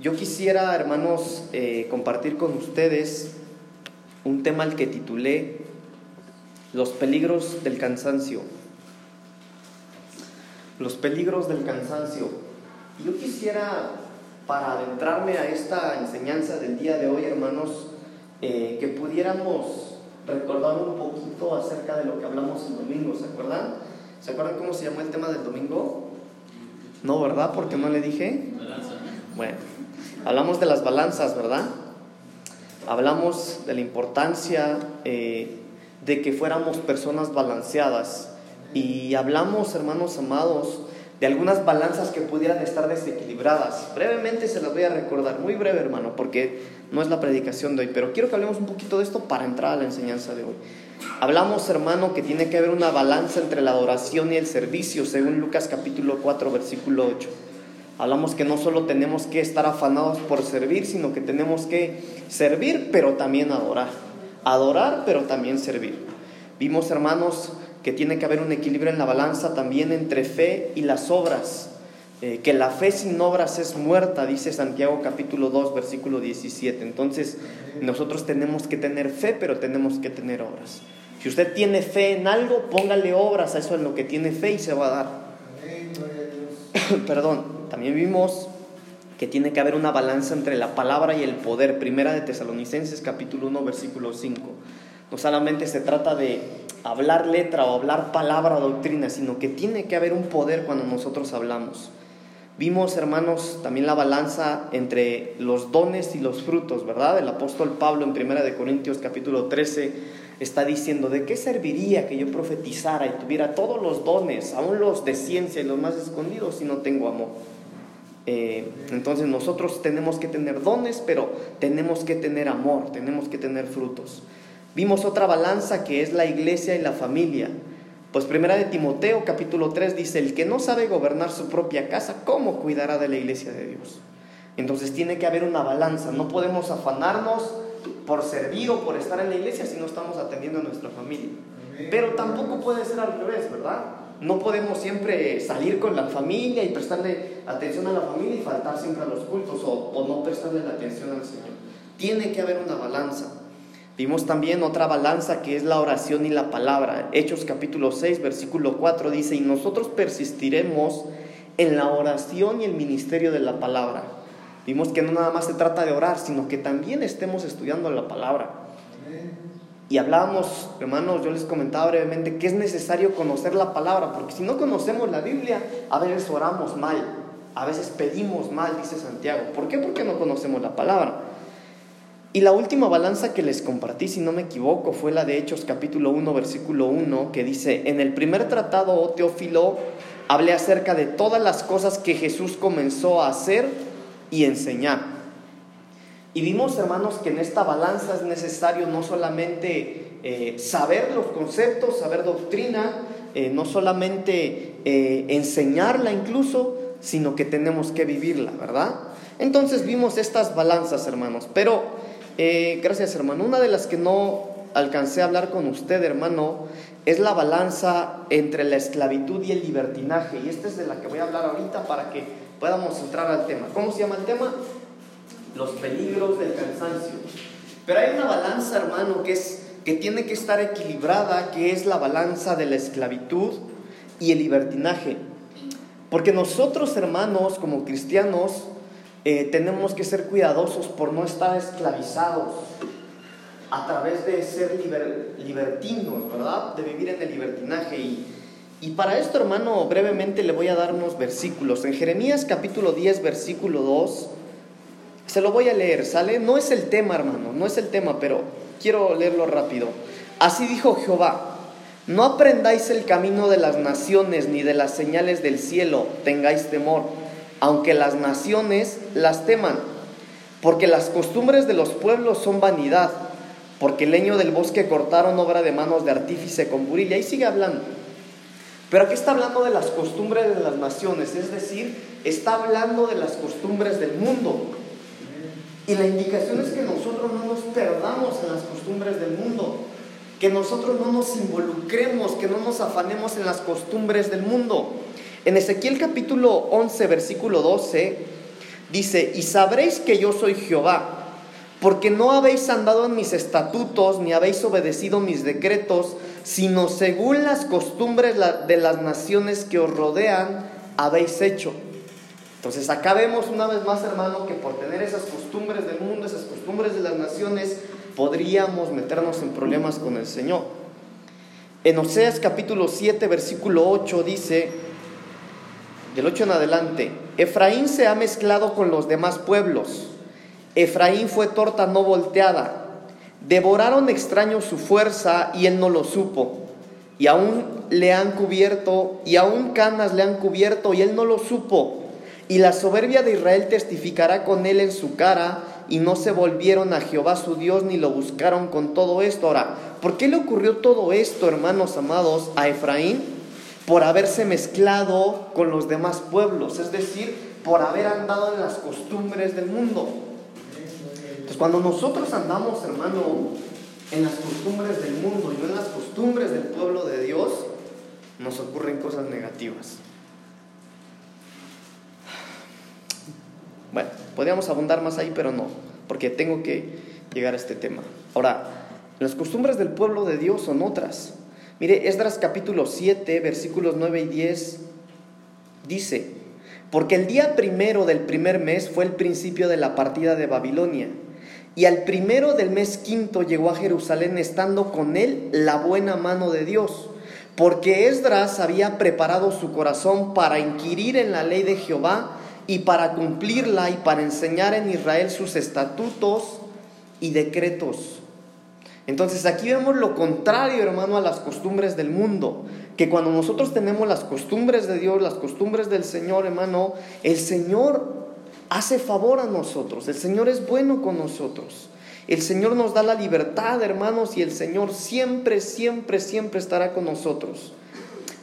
Yo quisiera, hermanos, eh, compartir con ustedes un tema al que titulé Los peligros del cansancio. Los peligros del cansancio. Yo quisiera, para adentrarme a esta enseñanza del día de hoy, hermanos, eh, que pudiéramos recordar un poquito acerca de lo que hablamos el domingo, ¿se acuerdan? ¿Se acuerdan cómo se llamó el tema del domingo? No, ¿verdad? Porque no le dije. Bueno, hablamos de las balanzas, ¿verdad? Hablamos de la importancia eh, de que fuéramos personas balanceadas. Y hablamos, hermanos amados, de algunas balanzas que pudieran estar desequilibradas. Brevemente se las voy a recordar, muy breve hermano, porque no es la predicación de hoy, pero quiero que hablemos un poquito de esto para entrar a la enseñanza de hoy. Hablamos, hermano, que tiene que haber una balanza entre la adoración y el servicio, según Lucas capítulo 4, versículo 8. Hablamos que no solo tenemos que estar afanados por servir, sino que tenemos que servir, pero también adorar. Adorar, pero también servir. Vimos, hermanos, que tiene que haber un equilibrio en la balanza también entre fe y las obras. Eh, que la fe sin obras es muerta, dice Santiago capítulo 2, versículo 17. Entonces, nosotros tenemos que tener fe, pero tenemos que tener obras. Si usted tiene fe en algo, póngale obras a eso en lo que tiene fe y se va a dar. Perdón, también vimos que tiene que haber una balanza entre la palabra y el poder. Primera de Tesalonicenses capítulo 1, versículo 5. No solamente se trata de hablar letra o hablar palabra o doctrina, sino que tiene que haber un poder cuando nosotros hablamos. Vimos, hermanos, también la balanza entre los dones y los frutos, ¿verdad? El apóstol Pablo en Primera de Corintios capítulo 13 está diciendo, ¿de qué serviría que yo profetizara y tuviera todos los dones, aún los de ciencia y los más escondidos, si no tengo amor? Eh, entonces nosotros tenemos que tener dones, pero tenemos que tener amor, tenemos que tener frutos. Vimos otra balanza que es la iglesia y la familia. Pues primera de Timoteo capítulo 3 dice, el que no sabe gobernar su propia casa, ¿cómo cuidará de la iglesia de Dios? Entonces tiene que haber una balanza, no podemos afanarnos por servir o por estar en la iglesia si no estamos atendiendo a nuestra familia. Pero tampoco puede ser al revés, ¿verdad? No podemos siempre salir con la familia y prestarle atención a la familia y faltar siempre a los cultos o, o no prestarle la atención al Señor. Tiene que haber una balanza. Vimos también otra balanza que es la oración y la palabra. Hechos capítulo 6, versículo 4 dice, y nosotros persistiremos en la oración y el ministerio de la palabra. Vimos que no nada más se trata de orar, sino que también estemos estudiando la palabra. Y hablábamos, hermanos, yo les comentaba brevemente que es necesario conocer la palabra, porque si no conocemos la Biblia, a veces oramos mal, a veces pedimos mal, dice Santiago. ¿Por qué? Porque no conocemos la palabra. Y la última balanza que les compartí, si no me equivoco, fue la de Hechos capítulo 1, versículo 1, que dice, en el primer tratado, oh Teófilo, hablé acerca de todas las cosas que Jesús comenzó a hacer y enseñar. Y vimos, hermanos, que en esta balanza es necesario no solamente eh, saber los conceptos, saber doctrina, eh, no solamente eh, enseñarla incluso, sino que tenemos que vivirla, ¿verdad? Entonces vimos estas balanzas, hermanos, pero gracias, hermano. Una de las que no alcancé a hablar con usted, hermano, es la balanza entre la esclavitud y el libertinaje. Y esta es de la que voy a hablar ahorita para que podamos entrar al tema. ¿Cómo se llama el tema? Los peligros del cansancio. Pero hay una balanza, hermano, que, es, que tiene que estar equilibrada, que es la balanza de la esclavitud y el libertinaje. Porque nosotros, hermanos, como cristianos, eh, tenemos que ser cuidadosos por no estar esclavizados a través de ser libertinos, ¿verdad? De vivir en el libertinaje. Y, y para esto, hermano, brevemente le voy a dar unos versículos. En Jeremías capítulo 10, versículo 2, se lo voy a leer, ¿sale? No es el tema, hermano, no es el tema, pero quiero leerlo rápido. Así dijo Jehová, no aprendáis el camino de las naciones ni de las señales del cielo, tengáis temor aunque las naciones las teman, porque las costumbres de los pueblos son vanidad, porque el leño del bosque cortaron obra de manos de artífice con burilla, y sigue hablando. Pero aquí está hablando de las costumbres de las naciones, es decir, está hablando de las costumbres del mundo. Y la indicación es que nosotros no nos perdamos en las costumbres del mundo, que nosotros no nos involucremos, que no nos afanemos en las costumbres del mundo. En Ezequiel capítulo 11, versículo 12, Dice, y sabréis que yo soy Jehová, porque no habéis andado en mis estatutos, ni habéis obedecido mis decretos, sino según las costumbres de las naciones que os rodean, habéis hecho. Entonces acá vemos una vez más, hermano, que por tener esas costumbres del mundo, esas costumbres de las naciones, podríamos meternos en problemas con el Señor. En Oseas capítulo 7, versículo 8 dice, del 8 en adelante, Efraín se ha mezclado con los demás pueblos. Efraín fue torta no volteada. Devoraron extraños su fuerza y él no lo supo. Y aún le han cubierto, y aún canas le han cubierto y él no lo supo. Y la soberbia de Israel testificará con él en su cara, y no se volvieron a Jehová su Dios ni lo buscaron con todo esto. Ahora, ¿por qué le ocurrió todo esto, hermanos amados, a Efraín? Por haberse mezclado con los demás pueblos, es decir, por haber andado en las costumbres del mundo. Entonces, cuando nosotros andamos, hermano, en las costumbres del mundo y no en las costumbres del pueblo de Dios, nos ocurren cosas negativas. Bueno, podríamos abundar más ahí, pero no, porque tengo que llegar a este tema. Ahora, las costumbres del pueblo de Dios son otras. Mire, Esdras capítulo 7, versículos 9 y 10 dice, porque el día primero del primer mes fue el principio de la partida de Babilonia, y al primero del mes quinto llegó a Jerusalén estando con él la buena mano de Dios, porque Esdras había preparado su corazón para inquirir en la ley de Jehová, y para cumplirla y para enseñar en Israel sus estatutos y decretos. Entonces aquí vemos lo contrario, hermano, a las costumbres del mundo. Que cuando nosotros tenemos las costumbres de Dios, las costumbres del Señor, hermano, el Señor hace favor a nosotros. El Señor es bueno con nosotros. El Señor nos da la libertad, hermanos, y el Señor siempre, siempre, siempre estará con nosotros.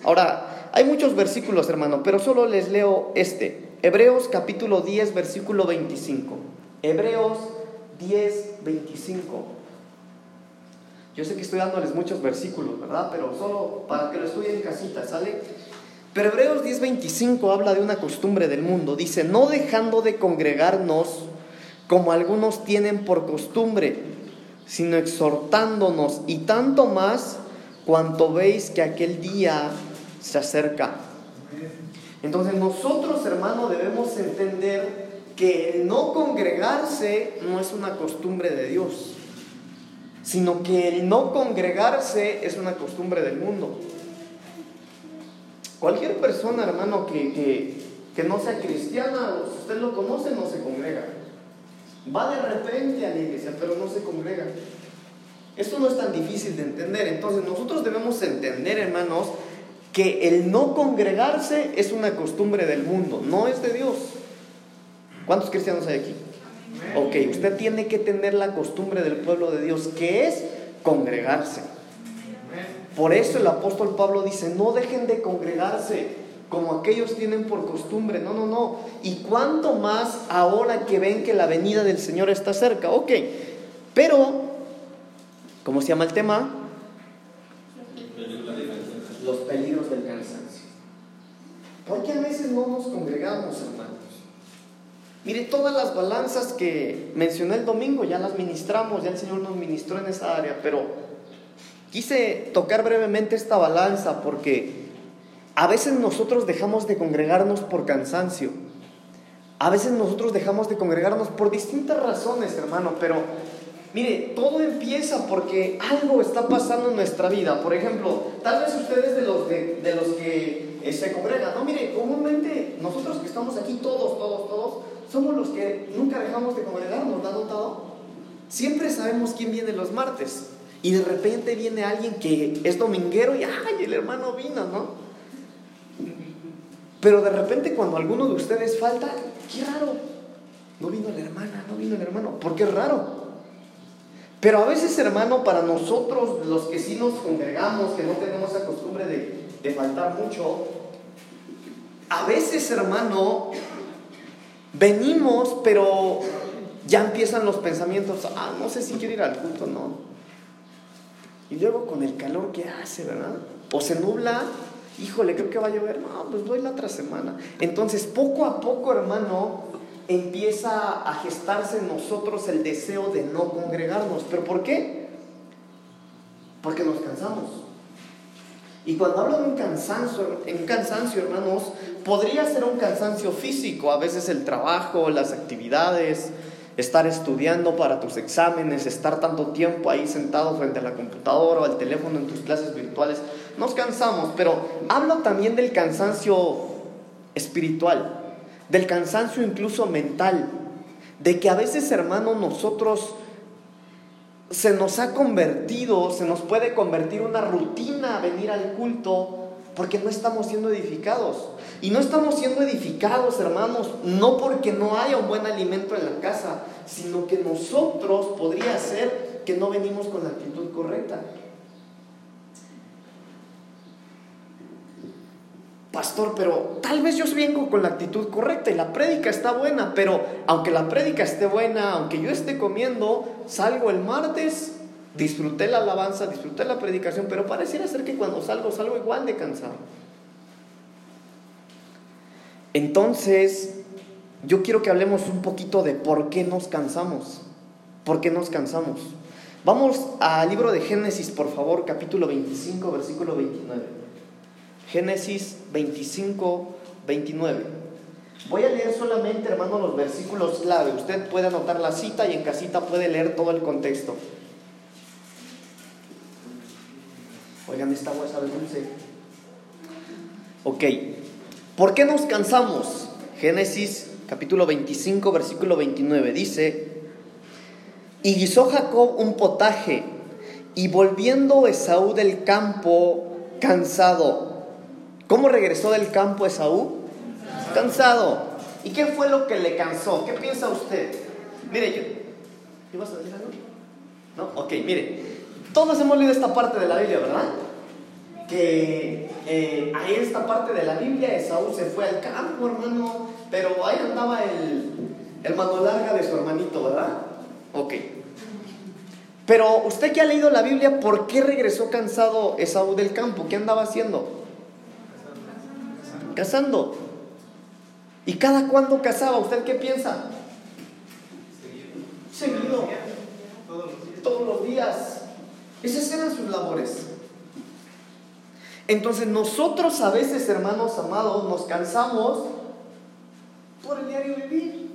Ahora, hay muchos versículos, hermano, pero solo les leo este. Hebreos capítulo 10, versículo 25. Hebreos 10, 25. Yo sé que estoy dándoles muchos versículos, ¿verdad? Pero solo para que lo estudien en casita, ¿sale? Pero Hebreos 10, 25 habla de una costumbre del mundo. Dice, no dejando de congregarnos como algunos tienen por costumbre, sino exhortándonos y tanto más cuanto veis que aquel día se acerca. Entonces nosotros, hermano, debemos entender que el no congregarse no es una costumbre de Dios, sino que el no congregarse es una costumbre del mundo. Cualquier persona, hermano, que, que, no sea cristiana, si usted lo conoce, no se congrega. Va de repente a la iglesia, pero no se congrega. Esto no es tan difícil de entender. Entonces nosotros debemos entender, hermanos, que el no congregarse es una costumbre del mundo, no es de Dios. ¿Cuántos cristianos hay aquí? Ok, usted tiene que tener la costumbre del pueblo de Dios, que es congregarse. Por eso el apóstol Pablo dice, no dejen de congregarse como aquellos tienen por costumbre. No, no, no. Y cuánto más ahora que ven que la venida del Señor está cerca. Ok, pero, ¿cómo se llama el tema? los peligros del cansancio. Porque a veces no nos congregamos, hermanos. Mire, todas las balanzas que mencioné el domingo ya las ministramos, ya el Señor nos ministró en esa área, pero quise tocar brevemente esta balanza porque a veces nosotros dejamos de congregarnos por cansancio. A veces nosotros dejamos de congregarnos por distintas razones, hermano, pero Mire, todo empieza porque algo está pasando en nuestra vida. Por ejemplo, tal vez ustedes de los, de, los que eh, se congregan, no, mire, comúnmente nosotros que estamos aquí, todos, todos, todos, somos los que nunca dejamos de congregarnos, ¿lo han notado? Siempre sabemos quién viene los martes. Y de repente viene alguien que es dominguero y, ay, el hermano vino, ¿no? Pero de repente cuando alguno de ustedes falta, qué raro, no vino la hermana, no vino el hermano, ¿por qué es raro? Pero a veces, hermano, para nosotros, los que sí nos congregamos, que no tenemos la costumbre de, faltar mucho, a veces, hermano, venimos, pero ya empiezan los pensamientos, ah, no sé si quiero ir al culto, no. Y luego con el calor que hace, ¿verdad? O se nubla, híjole, creo que va a llover, no, pues voy la otra semana. Entonces, poco a poco, hermano, empieza a gestarse en nosotros el deseo de no congregarnos. ¿Pero por qué? Porque nos cansamos. Y cuando hablo de un cansancio, un cansancio, hermanos, podría ser un cansancio físico, a veces el trabajo, las actividades, estar estudiando para tus exámenes, estar tanto tiempo ahí sentado frente a la computadora o al teléfono en tus clases virtuales. Nos cansamos, pero hablo también del cansancio espiritual, del cansancio incluso mental, de que a veces, hermanos, nosotros se nos ha convertido, se nos puede convertir una rutina venir al culto porque no estamos siendo edificados. Y no estamos siendo edificados, hermanos, no porque no haya un buen alimento en la casa, sino que nosotros podría ser que no venimos con la actitud correcta. Pastor, pero tal vez yo vengo con la actitud correcta y la prédica está buena, pero aunque la prédica esté buena, aunque yo esté comiendo, salgo el martes, disfruté la alabanza, disfruté la predicación, pero pareciera ser que cuando salgo salgo igual de cansado. Entonces, yo quiero que hablemos un poquito de por qué nos cansamos. ¿Por qué nos cansamos? Vamos al libro de Génesis, por favor, capítulo 25, versículo 29. Génesis 25, 29. Voy a leer solamente, hermano, los versículos clave. Usted puede anotar la cita y en casita puede leer todo el contexto. Oigan. ¿Por qué nos cansamos? Génesis capítulo 25, versículo 29 dice, y guisó Jacob un potaje, y volviendo Esaú del campo cansado, ¿Cómo regresó del campo Esaú? Cansado. ¿Y qué fue lo que le cansó? ¿Qué piensa usted? Mire, yo. ¿Ibas a decir algo? ¿No? Ok, mire. Todos hemos leído esta parte de la Biblia, ¿verdad? Que eh, ahí esta parte de la Biblia, Esaú se fue al campo, hermano, pero ahí andaba el, el mano larga de su hermanito, ¿verdad? Ok. Pero usted que ha leído la Biblia, ¿por qué regresó cansado Esaú del campo? ¿Qué andaba haciendo? Cazando. ¿Y cada cuándo cazaba? ¿Usted qué piensa? Seguido. Todos los días. Esas eran sus labores. Entonces nosotros a veces, hermanos amados, nos cansamos por el diario vivir.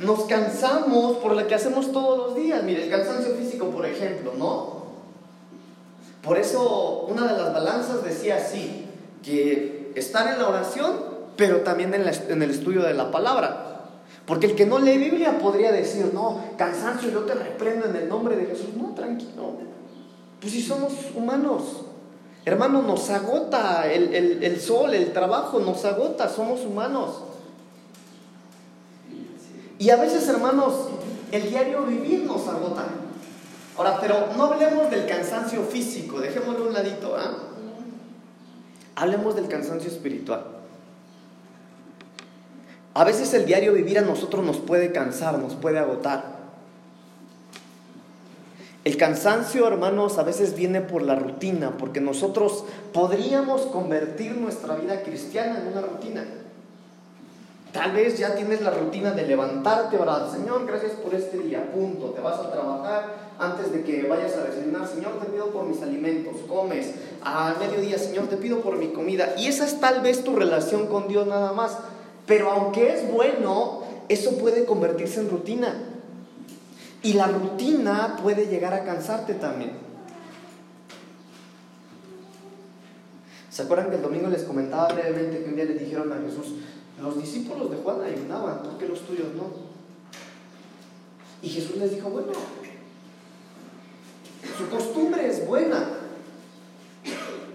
Nos cansamos por lo que hacemos todos los días. Mire, el cansancio físico, por ejemplo, ¿no? Por eso una de las balanzas decía así, que estar en la oración, pero también en, el estudio de la palabra. Porque el que no lee Biblia podría decir, no, cansancio, yo te reprendo en el nombre de Jesús. No, tranquilo. Pues si somos humanos. Hermano, nos agota el, el sol, el trabajo, nos agota, somos humanos. Y a veces, hermanos, el diario vivir nos agota. Ahora, pero no hablemos del cansancio físico, dejémoslo un ladito, ¿ah? Hablemos del cansancio espiritual. A veces el diario vivir a nosotros nos puede cansar, nos puede agotar. El cansancio, hermanos, a veces viene por la rutina, porque nosotros podríamos convertir nuestra vida cristiana en una rutina. Tal vez ya tienes la rutina de levantarte, orar, Señor, gracias por este día, punto. Te vas a trabajar antes de que vayas a desayunar, Señor, te pido por mis alimentos, comes. Al mediodía, Señor, te pido por mi comida. Y esa es tal vez tu relación con Dios nada más. Pero aunque es bueno, eso puede convertirse en rutina. Y la rutina puede llegar a cansarte también. ¿Se acuerdan que el domingo les comentaba brevemente que un día le dijeron a Jesús, los discípulos de Juan ayunaban, ¿por qué los tuyos no? Y Jesús les dijo, bueno, su costumbre es buena,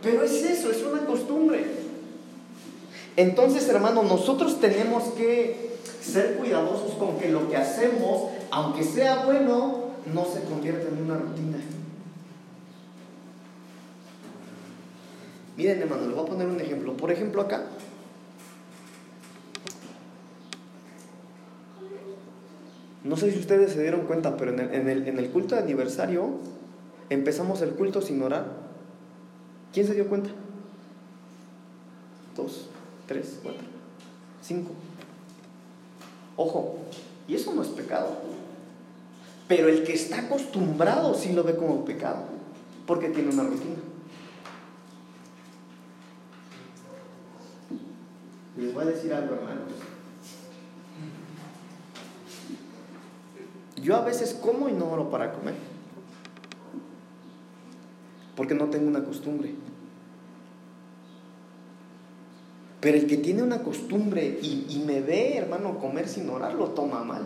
pero es eso, es una costumbre. Entonces, hermano, nosotros tenemos que ser cuidadosos con que lo que hacemos, aunque sea bueno, no se convierta en una rutina. Miren, hermano, les voy a poner un ejemplo. Por ejemplo, acá, No sé si ustedes se dieron cuenta, pero en el, culto de aniversario empezamos el culto sin orar. ¿Quién se dio cuenta? Dos, tres, cuatro, Cinco. Ojo, y eso no es pecado. Pero el que está acostumbrado sí lo ve como pecado, porque tiene una rutina. Les voy a decir algo, hermanos. Yo a veces como y no oro para comer. Porque no tengo una costumbre. Pero el que tiene una costumbre y, me ve, hermano, comer sin orar, lo toma mal.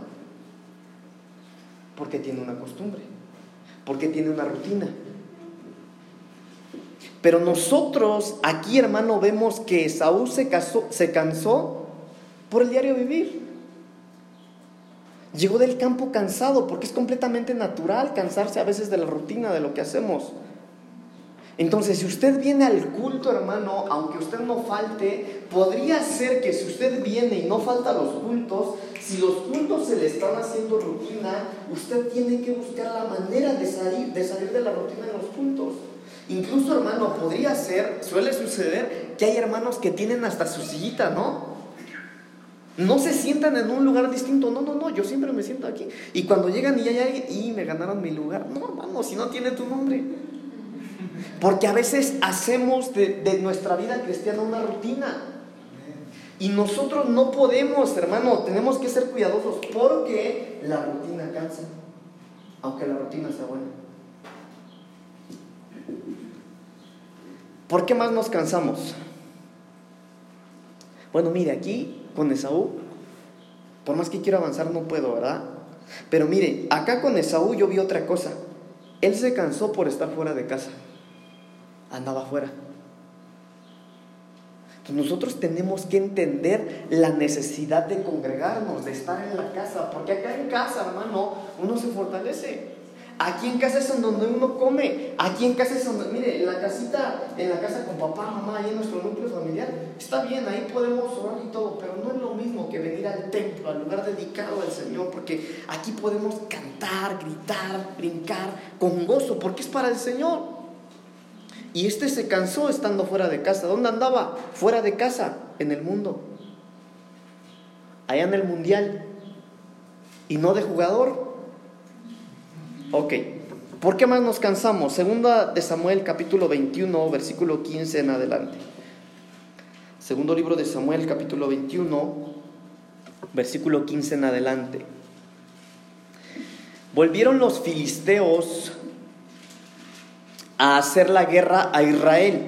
Porque tiene una costumbre. Porque tiene una rutina. Pero nosotros aquí, hermano, vemos que Saúl se, se cansó por el diario vivir. Llegó del campo cansado porque es completamente natural cansarse a veces de la rutina, de lo que hacemos. Entonces, si usted viene al culto, hermano, aunque usted no falte, podría ser que si usted viene y no falta a los cultos, si los cultos se le están haciendo rutina, usted tiene que buscar la manera de salir, de salir de la rutina en los cultos. Incluso, hermano, podría ser, suele suceder, que hay hermanos que tienen hasta su sillita, ¿no? No se sientan en un lugar distinto, no, no, no, yo siempre me siento aquí. Y cuando llegan y hay alguien, y me ganaron mi lugar, no, hermano, si no tiene tu nombre. Porque a veces hacemos de, nuestra vida cristiana una rutina. Y nosotros no podemos, hermano, tenemos que ser cuidadosos porque la rutina cansa, aunque la rutina sea buena. ¿Por qué más nos cansamos? Bueno, mire, aquí con Esaú, por más que quiero avanzar no puedo, ¿verdad? Pero mire, acá con Esaú yo vi otra cosa. Él se cansó por estar fuera de casa. Andaba fuera. Entonces nosotros tenemos que entender la necesidad de congregarnos, de estar en la casa, porque acá en casa, hermano, uno se fortalece. Aquí en casa es donde uno come. Aquí en casa es donde, mire, en la casita, en la casa con papá, mamá, ahí en nuestro núcleo familiar, está bien, ahí podemos orar y todo, pero no es lo mismo que venir al templo, al lugar dedicado al Señor, porque aquí podemos cantar, gritar, brincar con gozo, porque es para el Señor. Y este se cansó estando fuera de casa. ¿Dónde andaba? Fuera de casa, en el mundo. Allá en el mundial. Y no de jugador, Ok. ¿Por qué más nos cansamos? Segunda de Samuel capítulo 21, versículo 15 en adelante. Segundo libro de Samuel capítulo 21, versículo 15 en adelante. Volvieron los filisteos a hacer la guerra a Israel.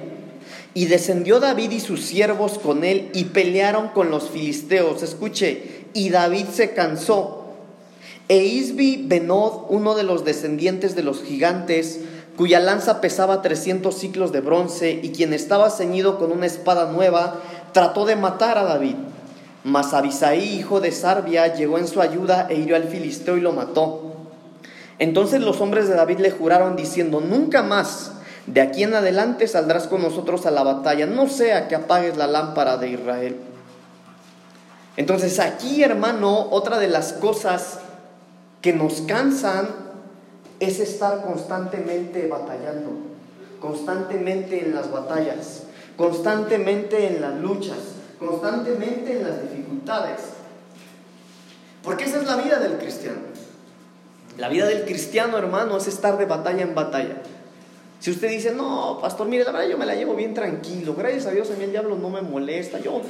Y descendió David y sus siervos con él y pelearon con los filisteos. Escuche, y David se cansó e Isbi Benod, uno de los descendientes de los gigantes, cuya lanza pesaba 300 ciclos de bronce y quien estaba ceñido con una espada nueva, trató de matar a David. Mas Abisaí, hijo de Sarbia, llegó en su ayuda e hirió al filisteo y lo mató. Entonces los hombres de David le juraron diciendo, nunca más, de aquí en adelante saldrás con nosotros a la batalla, no sea que apagues la lámpara de Israel. Entonces aquí, hermano, otra de las cosas que nos cansan es estar constantemente batallando, constantemente en las batallas, constantemente en las luchas, constantemente en las dificultades. Porque esa es la vida del cristiano. La vida del cristiano, hermano, es estar de batalla en batalla. Si usted dice, no, pastor, mire, la verdad yo me la llevo bien tranquilo, gracias a Dios a mí el diablo no me molesta, yo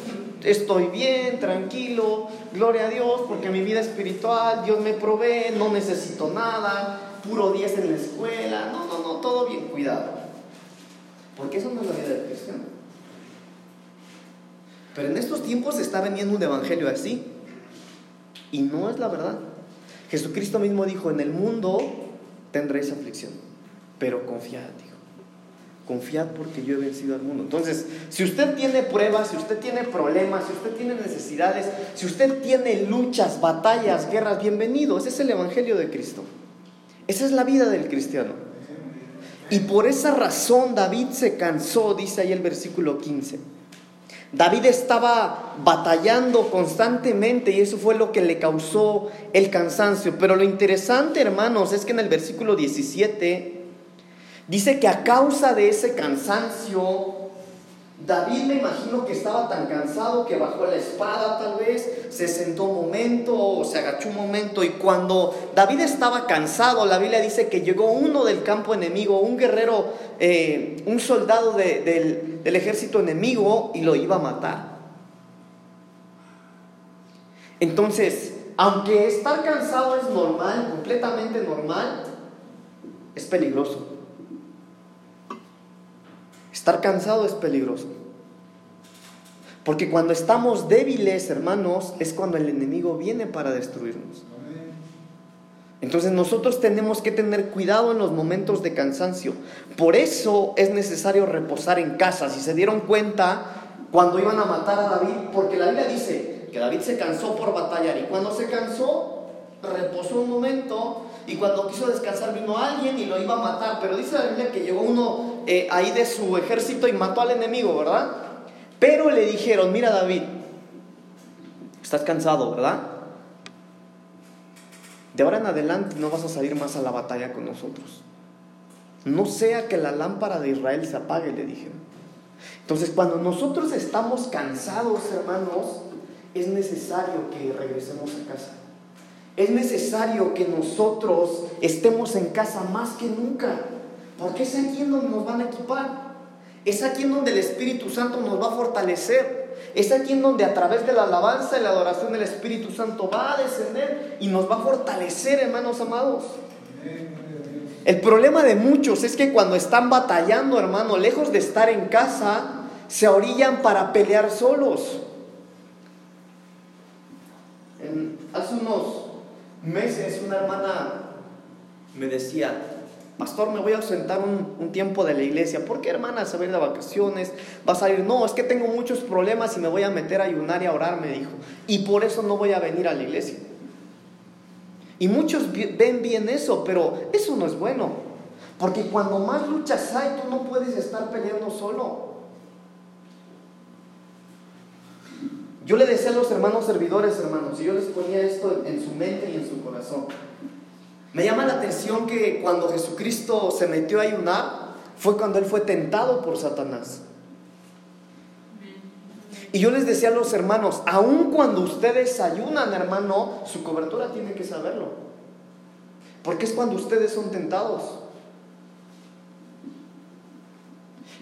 estoy bien, tranquilo, gloria a Dios, porque mi vida espiritual, Dios me provee, no necesito nada, puro 10 en la escuela, no, no, no, todo bien, cuidado. Porque eso no es la vida del cristiano. Pero en estos tiempos se está vendiendo un evangelio así, y no es la verdad. Jesucristo mismo dijo, en el mundo tendréis aflicción pero confiad, dijo. Confiad porque yo he vencido al mundo. Entonces, si usted tiene pruebas, si usted tiene problemas, si usted tiene necesidades, si usted tiene luchas, batallas, guerras, bienvenido. Ese es el Evangelio de Cristo. Esa es la vida del cristiano. Y por esa razón David se cansó, dice ahí el versículo 15. David estaba batallando constantemente y eso fue lo que le causó el cansancio. Pero lo interesante, hermanos, es que en el versículo 17 Dice que a causa de ese cansancio, David me imagino que estaba tan cansado que bajó la espada tal vez, se sentó un momento, se agachó un momento y cuando David estaba cansado, la Biblia dice que llegó uno del campo enemigo, un guerrero, eh, un soldado del, del ejército enemigo y lo iba a matar. Entonces, aunque estar cansado es normal, completamente normal, es peligroso. Estar cansado es peligroso. Porque cuando estamos débiles, hermanos, es cuando el enemigo viene para destruirnos. Entonces nosotros tenemos que tener cuidado en los momentos de cansancio. Por eso es necesario reposar en casa. Si se dieron cuenta cuando iban a matar a David, porque la Biblia dice que David se cansó por batallar y cuando se cansó, reposó un momento y cuando quiso descansar vino alguien y lo iba a matar. Pero dice la Biblia que llegó uno eh, ahí de su ejército y mató al enemigo, ¿verdad? Pero le dijeron, mira David, estás cansado, ¿verdad? De ahora en adelante no vas a salir más a la batalla con nosotros. No sea que la lámpara de Israel se apague, le dijeron. Entonces, cuando nosotros estamos cansados, hermanos, es necesario que regresemos a casa. Es necesario que nosotros estemos en casa más que nunca, porque es aquí en donde nos van a equipar, es aquí en donde el Espíritu Santo nos va a fortalecer, es aquí en donde a través de la alabanza y la adoración el Espíritu Santo va a descender y nos va a fortalecer, hermanos amados. El problema de muchos es que cuando están batallando, hermano, lejos de estar en casa, se orillan para pelear solos. hace unos meses una hermana me decía, pastor, me voy a ausentar un, tiempo de la iglesia. ¿Por qué, hermana? ¿Se va a ir de vacaciones? ¿Vas a ir? No, es que tengo muchos problemas y me voy a meter a ayunar y a orar, me dijo. Y por eso no voy a venir a la iglesia. Y muchos ven bien eso, pero eso no es bueno. Porque cuando más luchas hay, tú no puedes estar peleando solo. Yo le decía a los hermanos servidores, hermanos, y yo les ponía esto en su mente y en su corazón. Me llama la atención que cuando Jesucristo se metió a ayunar, fue cuando él fue tentado por Satanás. Y yo les decía a los hermanos, aun cuando ustedes ayunan, hermano, su cobertura tiene que saberlo. Porque es cuando ustedes son tentados.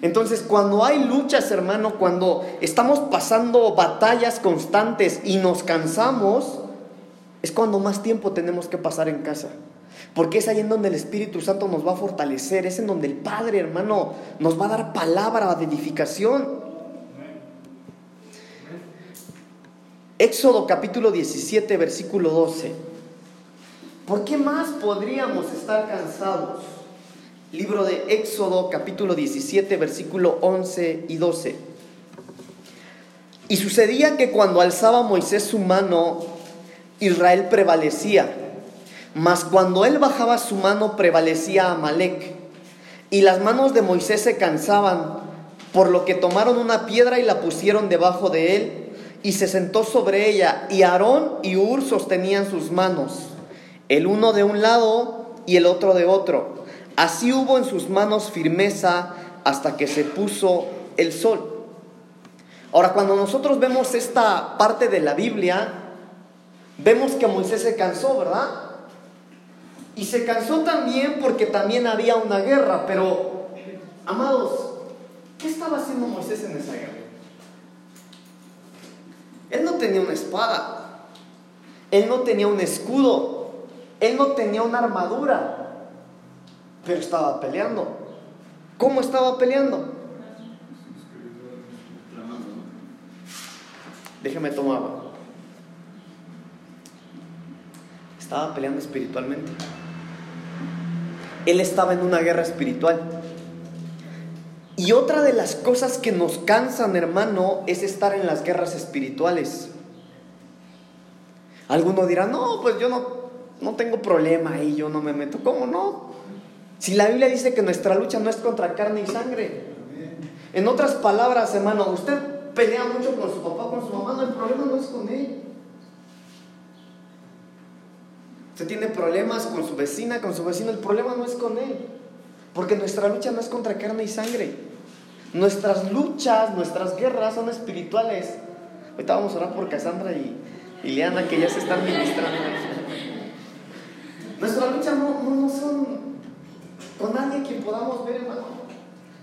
Entonces, cuando hay luchas, hermano, cuando estamos pasando batallas constantes y nos cansamos, es cuando más tiempo tenemos que pasar en casa. Porque es ahí en donde el Espíritu Santo nos va a fortalecer, es en donde el Padre, hermano, nos va a dar palabra de edificación. Éxodo capítulo 17, versículo 12. ¿Por qué más podríamos estar cansados? Libro de Éxodo capítulo 17 versículo 11 y 12. Y sucedía que cuando alzaba Moisés su mano, Israel prevalecía, mas cuando él bajaba su mano prevalecía Amalek. Y las manos de Moisés se cansaban, por lo que tomaron una piedra y la pusieron debajo de él, y se sentó sobre ella, y Aarón y Ur sostenían sus manos, el uno de un lado y el otro de otro Así hubo en sus manos firmeza hasta que se puso el sol. Ahora, cuando nosotros vemos esta parte de la Biblia, vemos que Moisés se cansó, ¿verdad? Y se cansó también porque también había una guerra, pero, amados, ¿qué estaba haciendo Moisés en esa guerra? Él no tenía una espada, él no tenía un escudo, él no tenía una armadura pero estaba peleando. ¿Cómo estaba peleando? Déjeme tomar Estaba peleando espiritualmente. Él estaba en una guerra espiritual. Y otra de las cosas que nos cansan, hermano, es estar en las guerras espirituales. Algunos dirán, no, pues yo no, no tengo problema ahí, yo no me meto. ¿Cómo no? Si la Biblia dice que nuestra lucha no es contra carne y sangre. En otras palabras, hermano, usted pelea mucho con su papá, con su mamá, no, el problema no es con él. Usted tiene problemas con su vecina, con su vecino, el problema no es con él. Porque nuestra lucha no es contra carne y sangre. Nuestras luchas, nuestras guerras son espirituales. Ahorita vamos a orar por Cassandra y, y Leana que ya se están ministrando. Nuestra lucha no, no, son con nadie que podamos ver, hermano.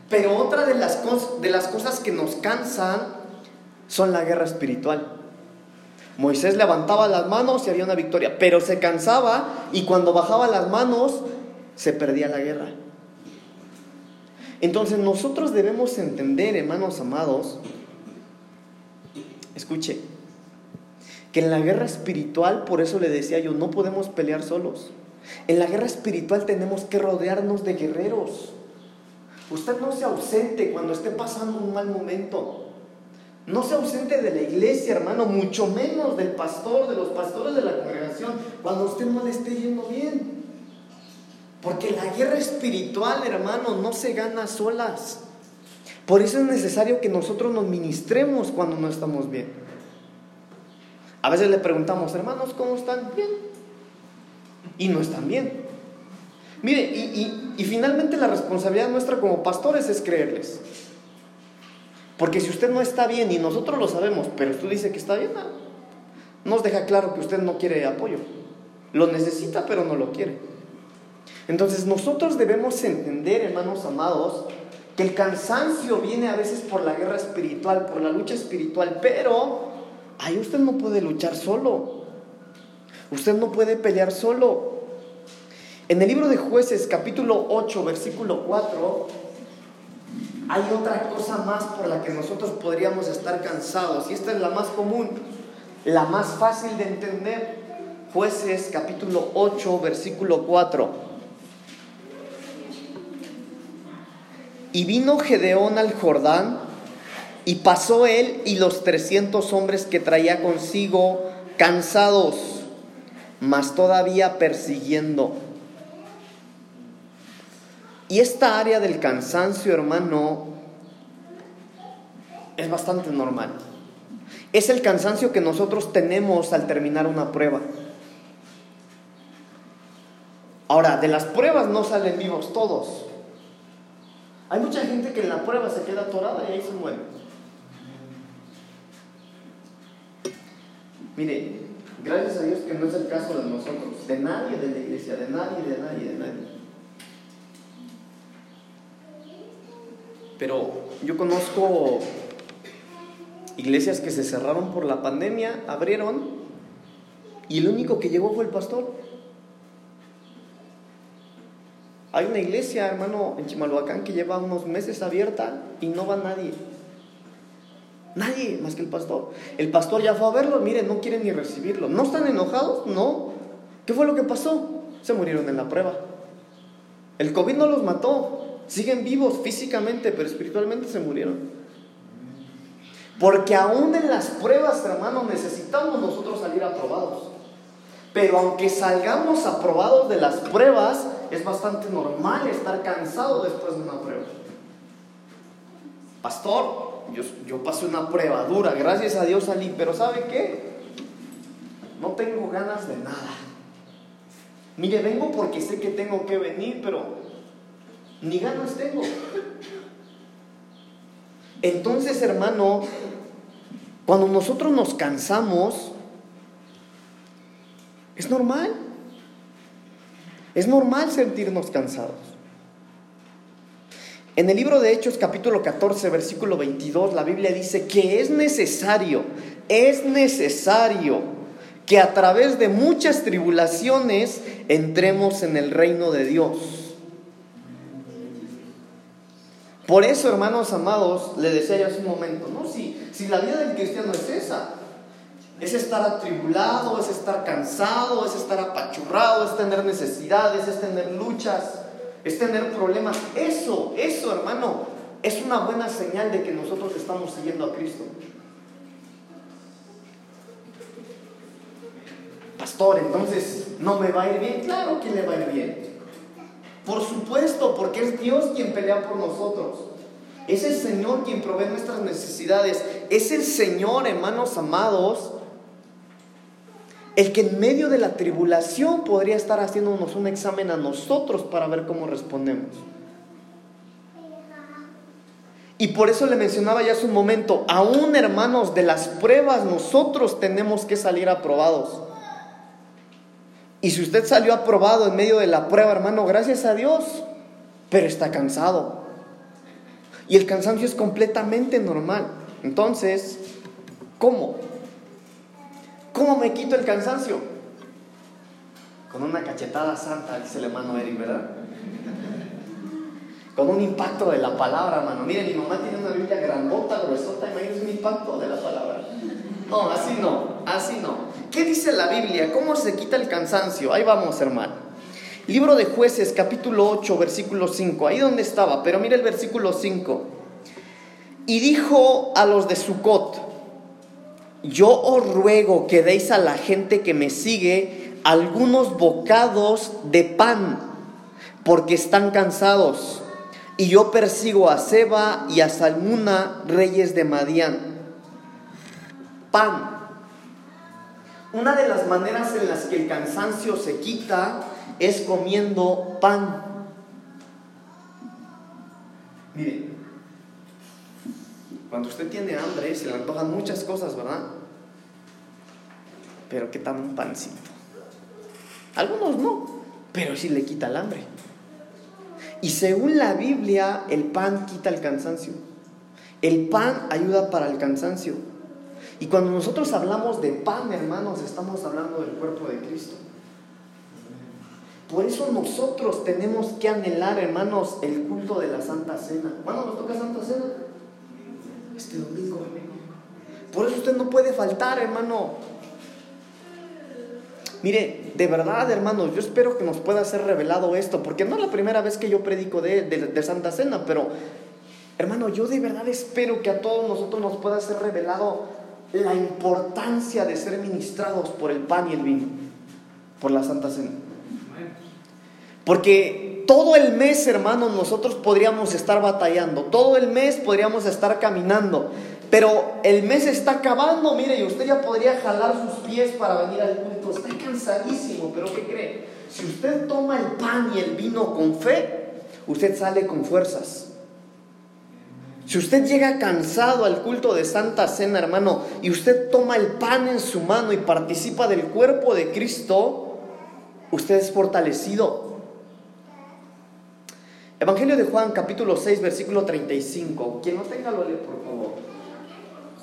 Pero otra de las, de las cosas que nos cansan son la guerra espiritual. Moisés levantaba las manos y había una victoria, pero se cansaba y cuando bajaba las manos se perdía la guerra. Entonces nosotros debemos entender, hermanos amados, escuche, que en la guerra espiritual, por eso le decía yo, no podemos pelear solos. En la guerra espiritual tenemos que rodearnos de guerreros. Usted no se ausente cuando esté pasando un mal momento. No se ausente de la iglesia, hermano, mucho menos del pastor, de los pastores de la congregación, cuando usted no le esté yendo bien. Porque la guerra espiritual, hermano, no se gana solas. Por eso es necesario que nosotros nos ministremos cuando no estamos bien. A veces le preguntamos, hermanos, ¿cómo están? Bien. Y no están bien. Mire, y, y finalmente la responsabilidad nuestra como pastores es creerles. Porque si usted no está bien y nosotros lo sabemos, pero usted dice que está bien, nos deja claro que usted no quiere apoyo. Lo necesita, pero no lo quiere. Entonces nosotros debemos entender, hermanos amados, que el cansancio viene a veces por la guerra espiritual, por la lucha espiritual, pero ahí usted no puede luchar solo. Usted no puede pelear solo. En el libro de jueces capítulo 8, versículo 4, hay otra cosa más por la que nosotros podríamos estar cansados, y esta es la más común, la más fácil de entender. Jueces capítulo 8, versículo 4. Y vino Gedeón al Jordán, y pasó él y los trescientos hombres que traía consigo, cansados, mas todavía persiguiendo. Y esta área del cansancio, hermano, es bastante normal. Es el cansancio que nosotros tenemos al terminar una prueba. Ahora, de las pruebas no salen vivos todos. Hay mucha gente que en la prueba se queda atorada y ahí se muere. Mire, gracias a Dios que no es el caso de nosotros, de nadie de la iglesia, de nadie, de nadie, de nadie. Pero yo conozco iglesias que se cerraron por la pandemia, abrieron y el único que llegó fue el pastor. Hay una iglesia, hermano, en Chimalhuacán que lleva unos meses abierta y no va nadie. Nadie más que el pastor. El pastor ya fue a verlo, miren, no quieren ni recibirlo. ¿No están enojados? No. ¿Qué fue lo que pasó? Se murieron en la prueba. El COVID no los mató, Siguen vivos físicamente, pero espiritualmente se murieron. Porque aún en las pruebas, hermano, necesitamos nosotros salir aprobados. Pero aunque salgamos aprobados de las pruebas, es bastante normal estar cansado después de una prueba. Pastor, yo, pasé una prueba dura, gracias a Dios salí, pero ¿sabe qué? No tengo ganas de nada. Mire, vengo porque sé que tengo que venir, pero ni ganas tengo. Entonces, hermano, cuando nosotros nos cansamos, es normal. Es normal sentirnos cansados. En el libro de Hechos capítulo 14, versículo 22, la Biblia dice que es necesario, es necesario que a través de muchas tribulaciones entremos en el reino de Dios. Por eso, hermanos amados, le decía yo hace un momento, ¿no? Si, si la vida del cristiano es esa, es estar atribulado, es estar cansado, es estar apachurrado, es tener necesidades, es tener luchas, es tener problemas. Eso, eso, hermano, es una buena señal de que nosotros estamos siguiendo a Cristo. Pastor, entonces, ¿no me va a ir bien? Claro que le va a ir bien. Por supuesto, porque es Dios quien pelea por nosotros. Es el Señor quien provee nuestras necesidades. Es el Señor, hermanos amados, el que en medio de la tribulación podría estar haciéndonos un examen a nosotros para ver cómo respondemos. Y por eso le mencionaba ya hace un momento, aún hermanos, de las pruebas nosotros tenemos que salir aprobados. Y si usted salió aprobado en medio de la prueba, hermano, gracias a Dios, pero está cansado. Y el cansancio es completamente normal. Entonces, ¿cómo? ¿Cómo me quito el cansancio? Con una cachetada santa, dice el hermano Eric, ¿verdad? Con un impacto de la palabra, hermano. Mire, mi mamá tiene una Biblia grandota, gruesota, imagínense un impacto de la palabra. No, así no, así no. ¿Qué dice la Biblia? ¿Cómo se quita el cansancio? Ahí vamos, hermano. Libro de jueces, capítulo 8, versículo 5. Ahí donde estaba, pero mire el versículo 5. Y dijo a los de Sucot, yo os ruego que deis a la gente que me sigue algunos bocados de pan, porque están cansados. Y yo persigo a Seba y a Salmuna, reyes de Madián. Pan. Una de las maneras en las que el cansancio se quita es comiendo pan. Mire, cuando usted tiene hambre se le antojan muchas cosas, ¿verdad? Pero ¿qué tal un pancito? Algunos no, pero sí le quita el hambre. Y según la Biblia, el pan quita el cansancio. El pan ayuda para el cansancio. Y cuando nosotros hablamos de pan, hermanos, estamos hablando del cuerpo de Cristo. Por eso nosotros tenemos que anhelar, hermanos, el culto de la Santa Cena. ¿Cuándo nos toca Santa Cena? Este domingo. Por eso usted no puede faltar, hermano. Mire, de verdad, hermanos, yo espero que nos pueda ser revelado esto, porque no es la primera vez que yo predico de, de, Santa Cena, pero, hermano, yo de verdad espero que a todos nosotros nos pueda ser revelado la importancia de ser ministrados por el pan y el vino, por la Santa Cena. Porque todo el mes, hermanos, nosotros podríamos estar batallando, todo el mes podríamos estar caminando, pero el mes está acabando, mire, y usted ya podría jalar sus pies para venir al culto. Está cansadísimo, pero ¿qué cree? Si usted toma el pan y el vino con fe, usted sale con fuerzas. Si usted llega cansado al culto de Santa Cena, hermano, y usted toma el pan en su mano y participa del cuerpo de Cristo, usted es fortalecido. Evangelio de Juan, capítulo 6, versículo 35. Quien no tenga, lo lee, por favor.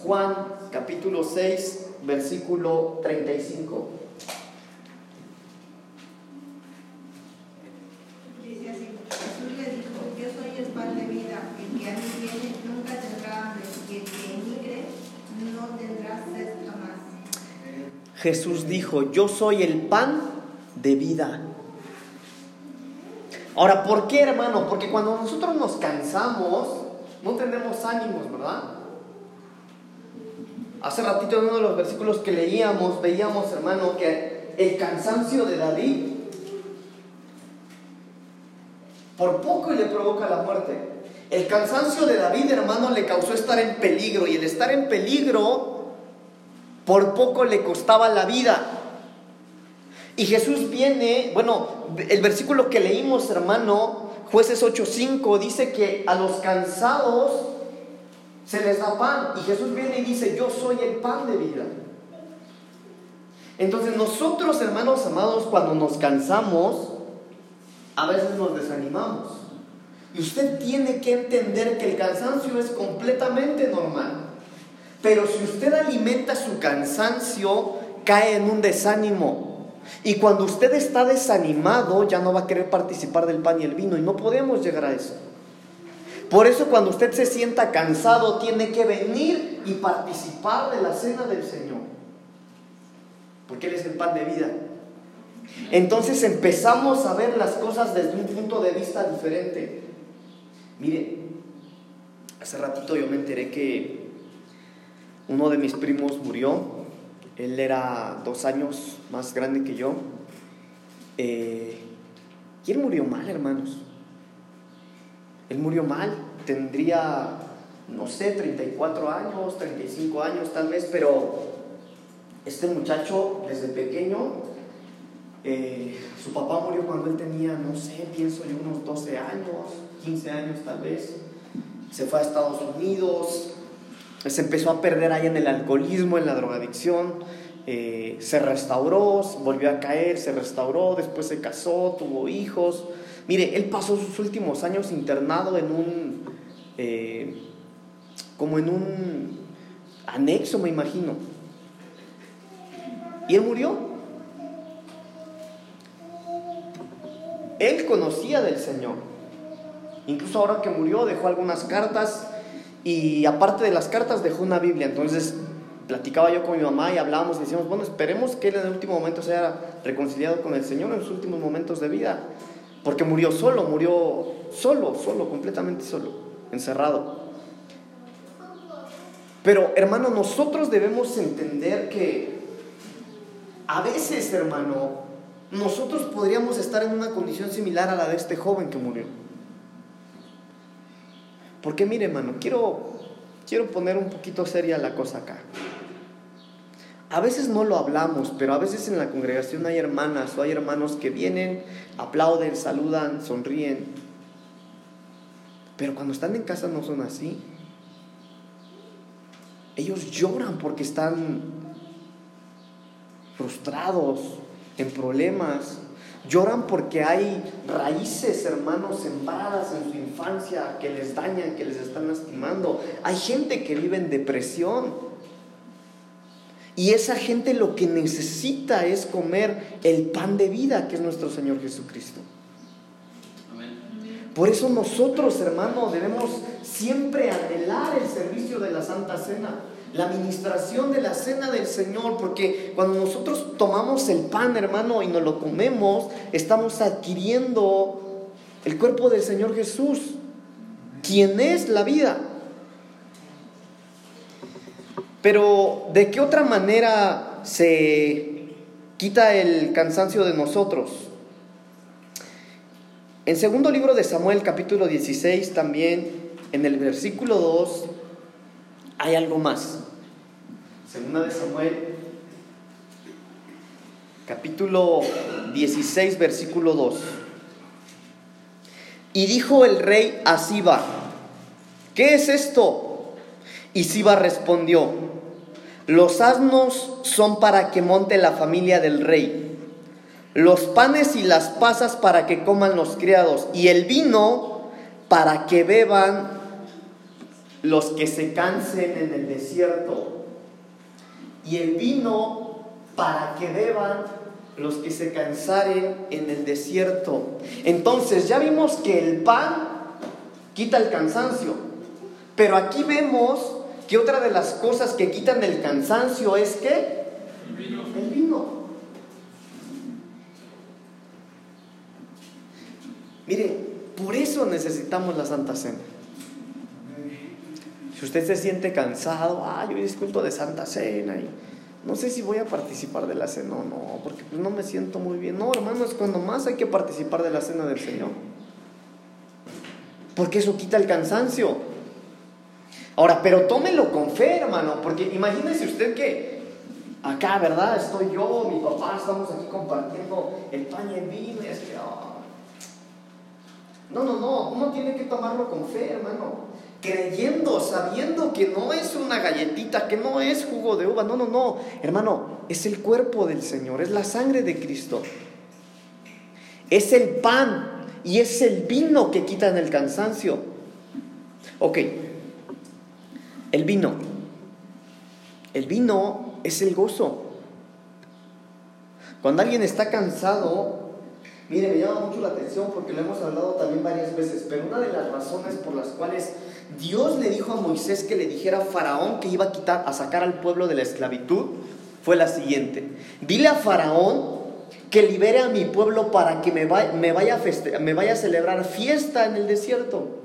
Juan capítulo 6, versículo 35. Dice así, Jesús le dijo, yo soy el pan de vida, el que a mí viene nunca tendrá hambre, y el que en mí cree no tendrá sed jamás. Jesús dijo, yo soy el pan de vida. Ahora, ¿por qué, hermano? Porque cuando nosotros nos cansamos, no tenemos ánimos, ¿verdad? Hace ratito en uno de los versículos que leíamos, veíamos, hermano, que el cansancio de David por poco le provoca la muerte. El cansancio de David, hermano, le causó estar en peligro y el estar en peligro por poco le costaba la vida. Y Jesús viene, bueno, el versículo que leímos, hermano, jueces 8:5 dice que a los cansados se les da pan. Y Jesús viene y dice, yo soy el pan de vida. Entonces nosotros, hermanos amados, cuando nos cansamos, a veces nos desanimamos. Y usted tiene que entender que el cansancio es completamente normal. Pero si usted alimenta su cansancio, cae en un desánimo. Y cuando usted está desanimado, ya no va a querer participar del pan y el vino. Y no podemos llegar a eso. Por eso cuando usted se sienta cansado, tiene que venir y participar de la cena del Señor. Porque Él es el pan de vida. Entonces empezamos a ver las cosas desde un punto de vista diferente. Mire, hace ratito yo me enteré que uno de mis primos murió. Él era dos años más grande que yo. Eh, y él murió mal, hermanos. Él murió mal, tendría, no sé, 34 años, 35 años tal vez, pero este muchacho desde pequeño, eh, su papá murió cuando él tenía, no sé, pienso yo, unos 12 años, 15 años tal vez. se fue a Estados Unidos, se empezó a perder ahí en el alcoholismo, en la drogadicción, eh, se restauró, volvió a caer, se restauró, después se casó, tuvo hijos. Mire, él pasó sus últimos años internado en un, eh, como en un anexo, me imagino. Y él murió. Él conocía del Señor. Incluso ahora que murió dejó algunas cartas y aparte de las cartas dejó una Biblia. Entonces platicaba yo con mi mamá y hablábamos y decíamos, bueno, esperemos que él en el último momento se haya reconciliado con el Señor en sus últimos momentos de vida. Porque murió solo, murió solo, solo, completamente solo, encerrado. Pero hermano, nosotros debemos entender que a veces, hermano, nosotros podríamos estar en una condición similar a la de este joven que murió. Porque mire, hermano, quiero, quiero poner un poquito seria la cosa acá. A veces no lo hablamos, pero a veces en la congregación hay hermanas o hay hermanos que vienen, aplauden, saludan, sonríen. Pero cuando están en casa no son así. Ellos lloran porque están frustrados, en problemas. Lloran porque hay raíces, hermanos, sembradas en su infancia que les dañan, que les están lastimando. Hay gente que vive en depresión. Y esa gente lo que necesita es comer el pan de vida que es nuestro Señor Jesucristo. Por eso nosotros, hermanos, debemos siempre anhelar el servicio de la Santa Cena, la administración de la Cena del Señor, porque cuando nosotros tomamos el pan, hermano, y nos lo comemos, estamos adquiriendo el cuerpo del Señor Jesús, quien es la vida. Pero ¿de qué otra manera se quita el cansancio de nosotros? En segundo libro de Samuel, capítulo 16, también en el versículo 2, hay algo más. Segunda de Samuel, capítulo 16, versículo 2. Y dijo el rey a Siba, ¿qué es esto? Y Siba respondió, los asnos son para que monte la familia del rey, los panes y las pasas para que coman los criados, y el vino para que beban los que se cansen en el desierto, y el vino para que beban los que se cansaren en el desierto. Entonces ya vimos que el pan quita el cansancio, pero aquí vemos que otra de las cosas que quitan el cansancio es que el vino. El vino. Mire, por eso necesitamos la Santa Cena. Si usted se siente cansado, ah, yo disculpo de Santa Cena y no sé si voy a participar de la cena o no, porque pues no me siento muy bien. No, hermanos, cuando más hay que participar de la cena del Señor. Porque eso quita el cansancio. Ahora, pero tómelo con fe, hermano, porque imagínese usted que acá, ¿verdad? Estoy yo, mi papá, estamos aquí compartiendo el pan y el vino. Es que, oh. No, no, no, uno tiene que tomarlo con fe, hermano. Creyendo, sabiendo que no es una galletita, que no es jugo de uva, no, no, no, hermano, es el cuerpo del Señor, es la sangre de Cristo. Es el pan y es el vino que quitan el cansancio. Ok, el vino. El vino es el gozo. Cuando alguien está cansado, mire, me llama mucho la atención porque lo hemos hablado también varias veces, pero una de las razones por las cuales Dios le dijo a Moisés que le dijera a Faraón que iba a quitar, a sacar al pueblo de la esclavitud, fue la siguiente. Dile a Faraón que libere a mi pueblo para que me vaya, a, a celebrar fiesta en el desierto.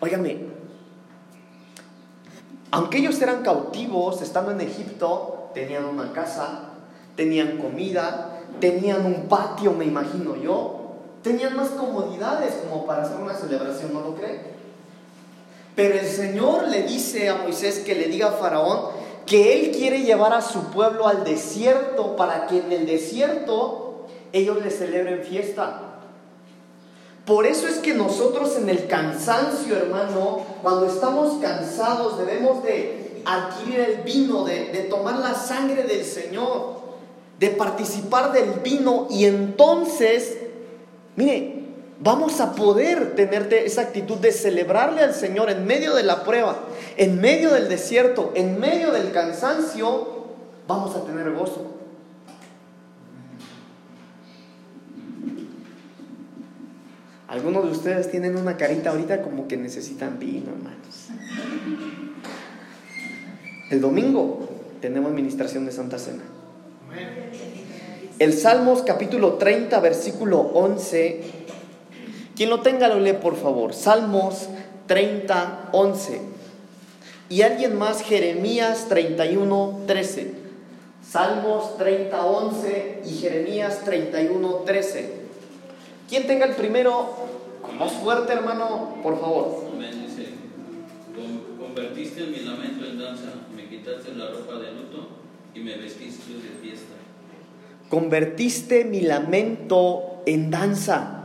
Óigame, aunque ellos eran cautivos, estando en Egipto, tenían una casa, tenían comida, tenían un patio, me imagino yo, tenían más comodidades como para hacer una celebración, ¿no lo cree? Pero el Señor le dice a Moisés que le diga a Faraón que él quiere llevar a su pueblo al desierto para que en el desierto ellos le celebren fiesta. Por eso es que nosotros en el cansancio, hermano, cuando estamos cansados debemos de adquirir el vino, de, de tomar la sangre del Señor, de participar del vino y entonces, mire, vamos a poder tener esa actitud de celebrarle al Señor en medio de la prueba, en medio del desierto, en medio del cansancio, vamos a tener gozo. Algunos de ustedes tienen una carita ahorita como que necesitan vino, hermanos. El domingo tenemos administración de Santa Cena. El Salmos capítulo 30, versículo 11. Quien lo tenga lo lee, por favor. Salmos 30, 11. Y alguien más, Jeremías 31, 13. Salmos 30, 11 y Jeremías 31, 13. Quien tenga el primero, con voz fuerte, hermano, por favor. Amén, dice, convertiste mi lamento en danza, me quitaste la ropa de luto y me vestiste de fiesta. Convertiste mi lamento en danza.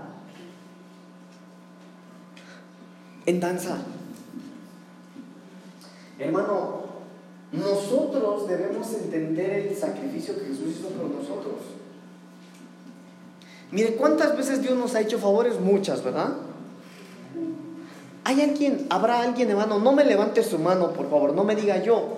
En danza. Hermano, nosotros debemos entender el sacrificio que Jesús hizo por nosotros. Mire, ¿cuántas veces Dios nos ha hecho favores? Muchas, ¿verdad? ¿Hay alguien, habrá alguien, hermano? No me levante su mano, por favor, no me diga yo.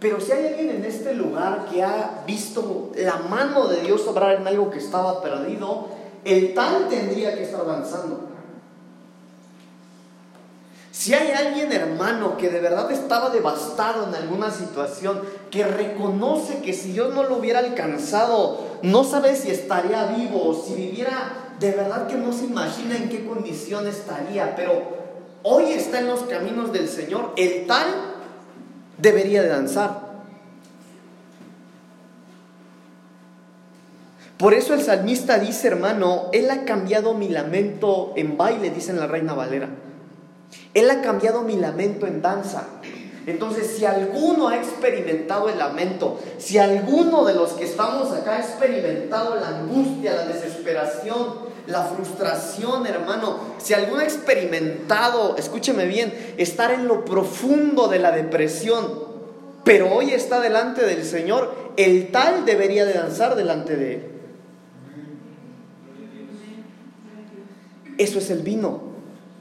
Pero si hay alguien en este lugar que ha visto la mano de Dios obrar en algo que estaba perdido, el tal tendría que estar avanzando. Si hay alguien, hermano, que de verdad estaba devastado en alguna situación, que reconoce que si Dios no lo hubiera alcanzado, no sabe si estaría vivo o si viviera, de verdad que no se imagina en qué condición estaría, pero hoy está en los caminos del Señor, el tal debería de danzar. Por eso el salmista dice, hermano, Él ha cambiado mi lamento en baile, dice la Reina Valera. Él ha cambiado mi lamento en danza. Entonces, si alguno ha experimentado el lamento, si alguno de los que estamos acá ha experimentado la angustia, la desesperación, la frustración, hermano, si alguno ha experimentado, escúcheme bien, estar en lo profundo de la depresión, pero hoy está delante del Señor, el tal debería de danzar delante de Él. Eso es el vino,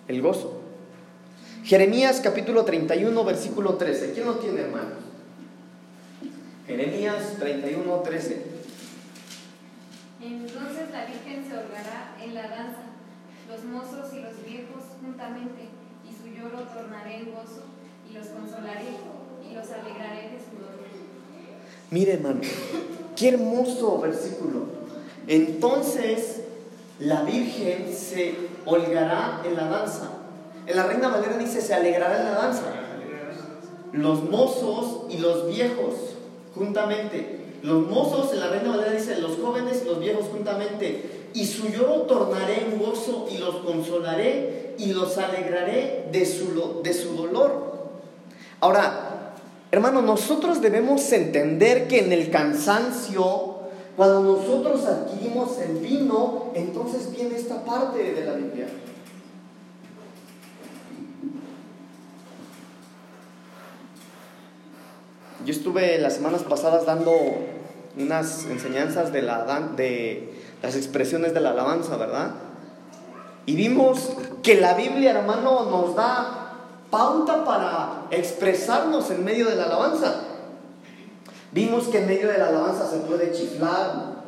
el gozo. Jeremías capítulo 31, versículo 13. ¿Quién lo tiene, hermano? Jeremías 31, 13. Entonces la Virgen se holgará en la danza, los mozos y los viejos juntamente, y su lloro tornaré en gozo, y los consolaré, y los alegraré de su dolor. Mire, hermano, qué hermoso versículo. Entonces la Virgen se holgará en la danza en la Reina Valera dice, se alegrará en la danza. Los mozos y los viejos juntamente. Los mozos en la Reina Valera dice, los jóvenes y los viejos juntamente. Y su lloro tornaré en gozo y los consolaré y los alegraré de su, de su dolor. Ahora, hermano, nosotros debemos entender que en el cansancio, cuando nosotros adquirimos el vino, entonces viene esta parte de la Biblia. Yo estuve las semanas pasadas dando unas enseñanzas de, de las expresiones de la alabanza, ¿verdad? Y vimos que la Biblia, hermano, nos da pauta para expresarnos en medio de la alabanza. Vimos que en medio de la alabanza se puede chiflar,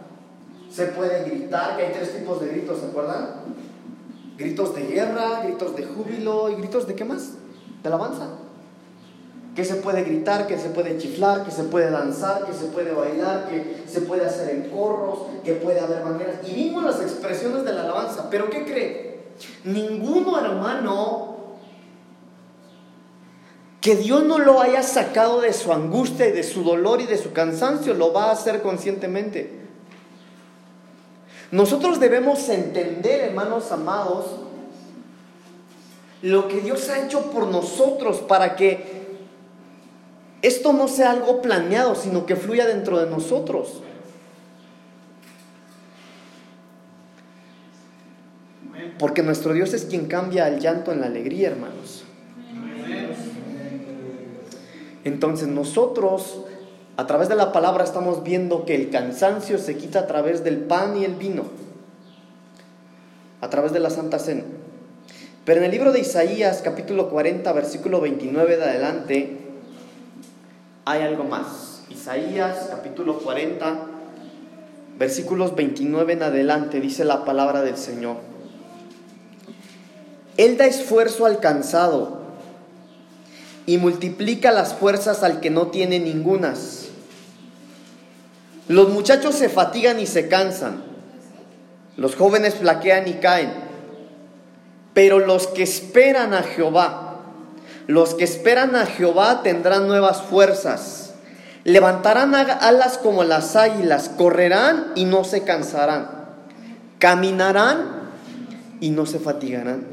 se puede gritar, que hay tres tipos de gritos, ¿se acuerdan? Gritos de guerra, gritos de júbilo y gritos de qué más? De alabanza que se puede gritar, que se puede chiflar, que se puede danzar, que se puede bailar, que se puede hacer en corros, que puede haber maneras. Y vimos las expresiones de la alabanza, pero ¿qué cree? Ninguno hermano que Dios no lo haya sacado de su angustia y de su dolor y de su cansancio, lo va a hacer conscientemente. Nosotros debemos entender, hermanos amados, lo que Dios ha hecho por nosotros para que esto no sea algo planeado, sino que fluya dentro de nosotros. Porque nuestro Dios es quien cambia el llanto en la alegría, hermanos. Entonces nosotros, a través de la palabra, estamos viendo que el cansancio se quita a través del pan y el vino, a través de la Santa Cena. Pero en el libro de Isaías, capítulo 40, versículo 29 de adelante, hay algo más. Isaías, capítulo 40, versículos 29 en adelante, dice la palabra del Señor. Él da esfuerzo al cansado y multiplica las fuerzas al que no tiene ningunas. Los muchachos se fatigan y se cansan. Los jóvenes flaquean y caen. Pero los que esperan a Jehová, los que esperan a Jehová tendrán nuevas fuerzas. Levantarán alas como las águilas, correrán y no se cansarán. Caminarán y no se fatigarán.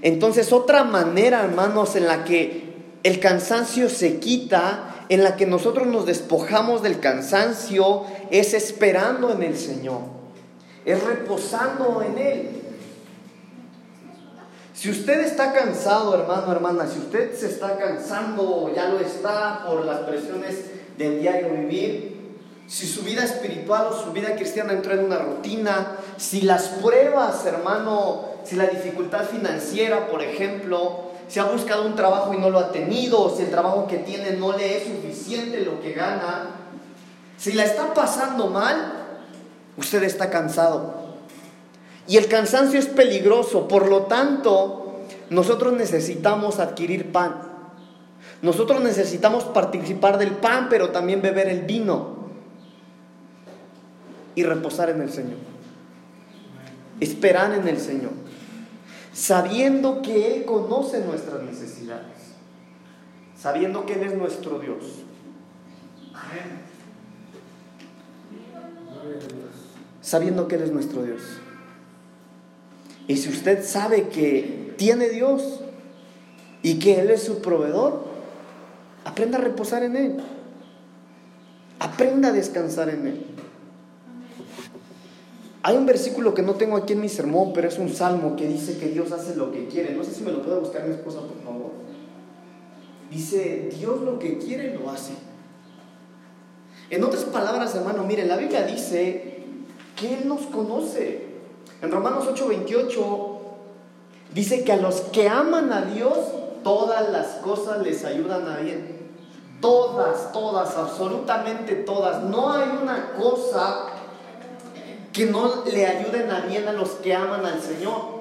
Entonces otra manera, hermanos, en la que el cansancio se quita, en la que nosotros nos despojamos del cansancio, es esperando en el Señor, es reposando en Él. Si usted está cansado, hermano, hermana, si usted se está cansando, ya lo está por las presiones del diario vivir, si su vida espiritual o su vida cristiana entró en una rutina, si las pruebas, hermano, si la dificultad financiera, por ejemplo, si ha buscado un trabajo y no lo ha tenido, si el trabajo que tiene no le es suficiente lo que gana, si la está pasando mal, usted está cansado. Y el cansancio es peligroso, por lo tanto, nosotros necesitamos adquirir pan. Nosotros necesitamos participar del pan, pero también beber el vino y reposar en el Señor. Esperar en el Señor. Sabiendo que Él conoce nuestras necesidades. Sabiendo que Él es nuestro Dios. Sabiendo que Él es nuestro Dios. Y si usted sabe que tiene Dios y que Él es su proveedor, aprenda a reposar en Él. Aprenda a descansar en Él. Hay un versículo que no tengo aquí en mi sermón, pero es un salmo que dice que Dios hace lo que quiere. No sé si me lo puede buscar mi esposa, por favor. Dice, Dios lo que quiere lo hace. En otras palabras, hermano, mire, la Biblia dice que Él nos conoce. En Romanos 8:28 dice que a los que aman a Dios, todas las cosas les ayudan a bien. Todas, todas, absolutamente todas. No hay una cosa que no le ayuden a bien a los que aman al Señor.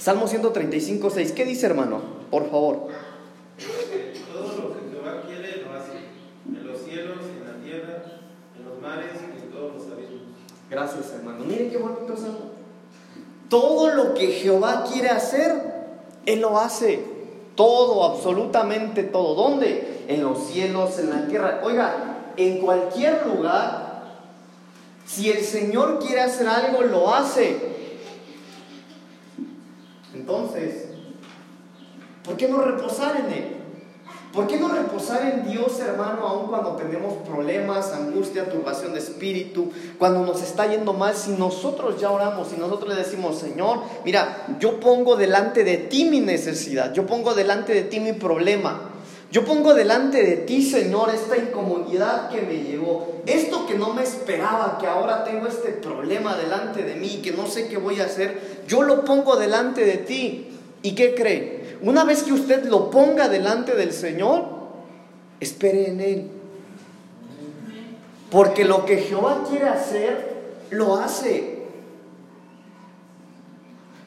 Salmo 135, 6. ¿Qué dice, hermano? Por favor. Todo lo que Jehová quiere lo hace, en los cielos, en la tierra, en los mares y en todos los abismos. Gracias, hermano. Mire qué bonito salmo. Todo lo que Jehová quiere hacer, Él lo hace. Todo, absolutamente todo. ¿Dónde? En los cielos, en la tierra. Oiga, en cualquier lugar si el Señor quiere hacer algo, lo hace. Entonces, ¿por qué no reposar en Él? ¿Por qué no reposar en Dios, hermano, aun cuando tenemos problemas, angustia, turbación de espíritu, cuando nos está yendo mal? Si nosotros ya oramos, si nosotros le decimos, Señor, mira, yo pongo delante de ti mi necesidad, yo pongo delante de ti mi problema, yo pongo delante de ti, Señor, esta incomodidad que me llegó, esto que no me esperaba, que ahora tengo este problema delante de mí, que no sé qué voy a hacer, yo lo pongo delante de ti. ¿Y qué cree? Una vez que usted lo ponga delante del Señor, espere en Él. Porque lo que Jehová quiere hacer, lo hace.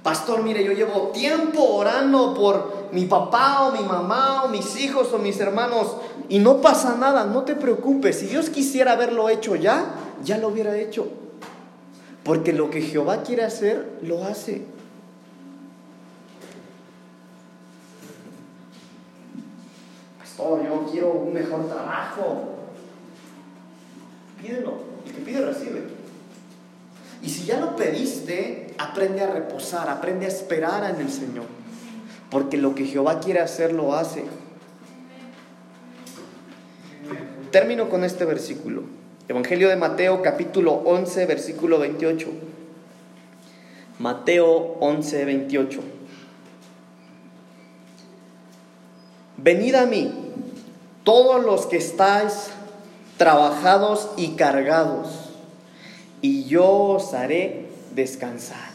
Pastor, mire, yo llevo tiempo orando por mi papá o mi mamá o mis hijos o mis hermanos y no pasa nada, no te preocupes. Si Dios quisiera haberlo hecho ya, ya lo hubiera hecho. Porque lo que Jehová quiere hacer, lo hace. Pastor, yo quiero un mejor trabajo. Pídelo. El que pide, recibe. Y si ya lo pediste, aprende a reposar, aprende a esperar en el Señor. Porque lo que Jehová quiere hacer, lo hace. Termino con este versículo. Evangelio de Mateo capítulo 11, versículo 28. Mateo 11, 28. Venid a mí, todos los que estáis trabajados y cargados, y yo os haré descansar.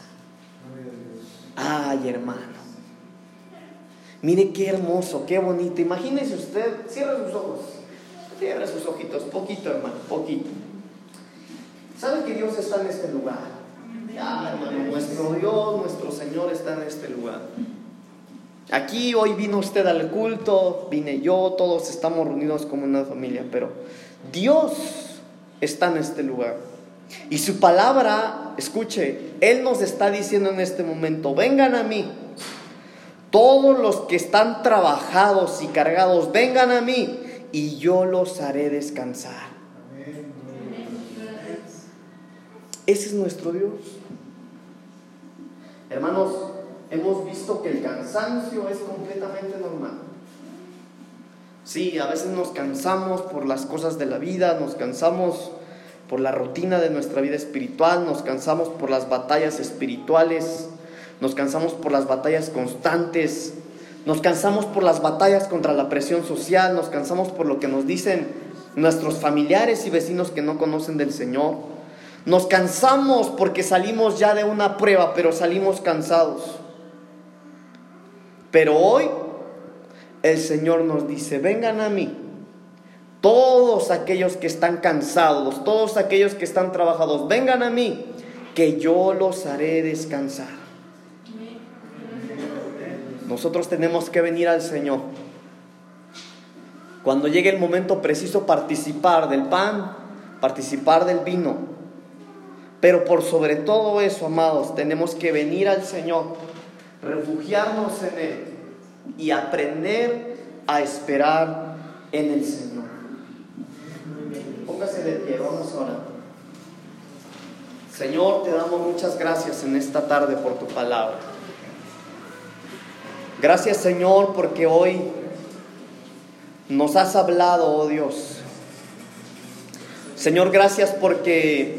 Ay, hermano. Mire qué hermoso, qué bonito. Imagínese usted, cierra sus ojos, cierra sus ojitos, poquito, hermano, poquito. ¿Sabe que Dios está en este lugar? Ya, hermano, nuestro Dios, nuestro Señor está en este lugar. Aquí hoy vino usted al culto, vine yo, todos estamos reunidos como una familia, pero Dios está en este lugar. Y su palabra, escuche, Él nos está diciendo en este momento, vengan a mí, todos los que están trabajados y cargados, vengan a mí y yo los haré descansar. Ese es nuestro Dios. Hermanos, hemos visto que el cansancio es completamente normal. Sí, a veces nos cansamos por las cosas de la vida, nos cansamos por la rutina de nuestra vida espiritual, nos cansamos por las batallas espirituales, nos cansamos por las batallas constantes, nos cansamos por las batallas contra la presión social, nos cansamos por lo que nos dicen nuestros familiares y vecinos que no conocen del Señor. Nos cansamos porque salimos ya de una prueba, pero salimos cansados. Pero hoy el Señor nos dice, vengan a mí, todos aquellos que están cansados, todos aquellos que están trabajados, vengan a mí, que yo los haré descansar. Nosotros tenemos que venir al Señor. Cuando llegue el momento preciso, participar del pan, participar del vino. Pero por sobre todo eso, amados, tenemos que venir al Señor, refugiarnos en Él y aprender a esperar en el Señor. Póngase de pie, vamos ahora. Señor, te damos muchas gracias en esta tarde por tu palabra. Gracias Señor porque hoy nos has hablado, oh Dios. Señor, gracias porque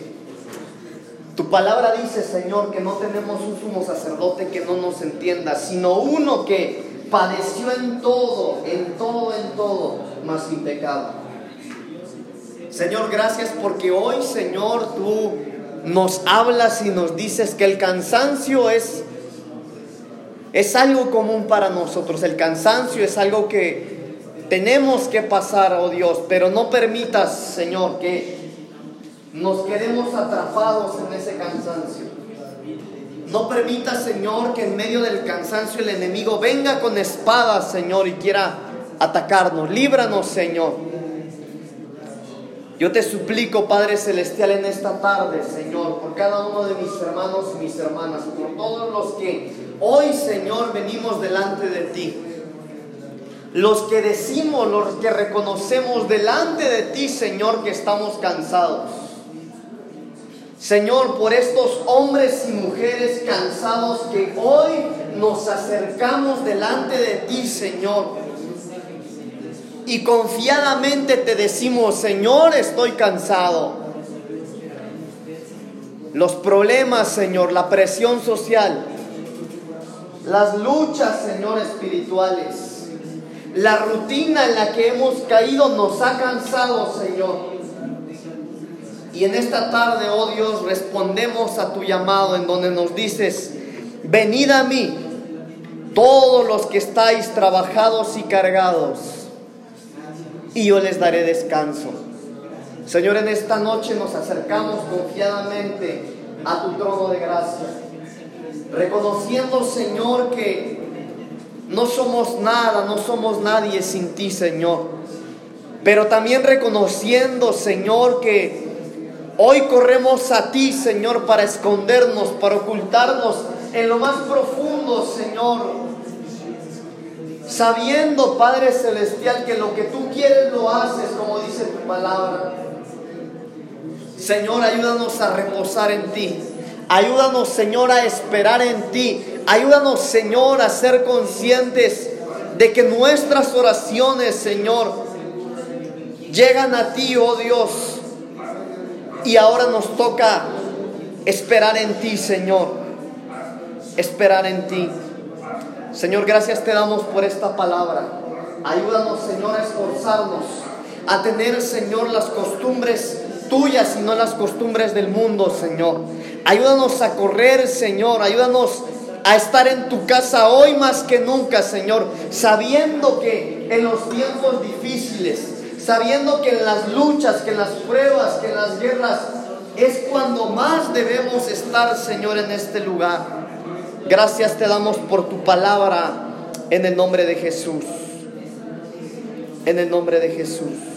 tu palabra dice, Señor, que no tenemos un sumo sacerdote que no nos entienda, sino uno que padeció en todo, en todo, en todo, más sin pecado. Señor, gracias porque hoy, Señor, tú nos hablas y nos dices que el cansancio es es algo común para nosotros. El cansancio es algo que tenemos que pasar, oh Dios, pero no permitas, Señor, que nos quedemos atrapados en ese cansancio. No permitas, Señor, que en medio del cansancio el enemigo venga con espadas, Señor, y quiera atacarnos. Líbranos, Señor. Yo te suplico, Padre Celestial, en esta tarde, Señor, por cada uno de mis hermanos y mis hermanas, por todos los que hoy, Señor, venimos delante de ti. Los que decimos, los que reconocemos delante de ti, Señor, que estamos cansados. Señor, por estos hombres y mujeres cansados que hoy nos acercamos delante de ti, Señor y confiadamente te decimos, Señor, estoy cansado. Los problemas, Señor, la presión social, las luchas, Señor, espirituales, la rutina en la que hemos caído nos ha cansado, Señor. Y en esta tarde, oh Dios, respondemos a tu llamado en donde nos dices, venid a mí, todos los que estáis trabajados y cargados y yo les daré descanso. Señor, en esta noche nos acercamos confiadamente a tu trono de gracia, reconociendo, Señor, que no somos nada, no somos nadie sin ti, Señor. Pero también reconociendo, Señor, que hoy corremos a ti, Señor, para escondernos, para ocultarnos en lo más profundo, Señor, sabiendo, Padre Celestial, que lo que tú quieres lo haces, como dice tu palabra. Señor, ayúdanos a reposar en ti. Ayúdanos, Señor, a esperar en ti. Ayúdanos, Señor, a ser conscientes de que nuestras oraciones, Señor, llegan a ti, oh Dios. Y ahora nos toca esperar en ti, Señor. esperar en ti. Señor, gracias te damos por esta palabra. Ayúdanos, Señor, a esforzarnos, a tener, Señor, las costumbres tuyas y no las costumbres del mundo, Señor. Ayúdanos a correr, Señor. Ayúdanos a estar en tu casa hoy más que nunca, Señor, sabiendo que en los tiempos difíciles, sabiendo que en las luchas, que en las pruebas, que en las guerras, es cuando más debemos estar, Señor, en este lugar. Gracias te damos por tu palabra en el nombre de Jesús. En el nombre de Jesús.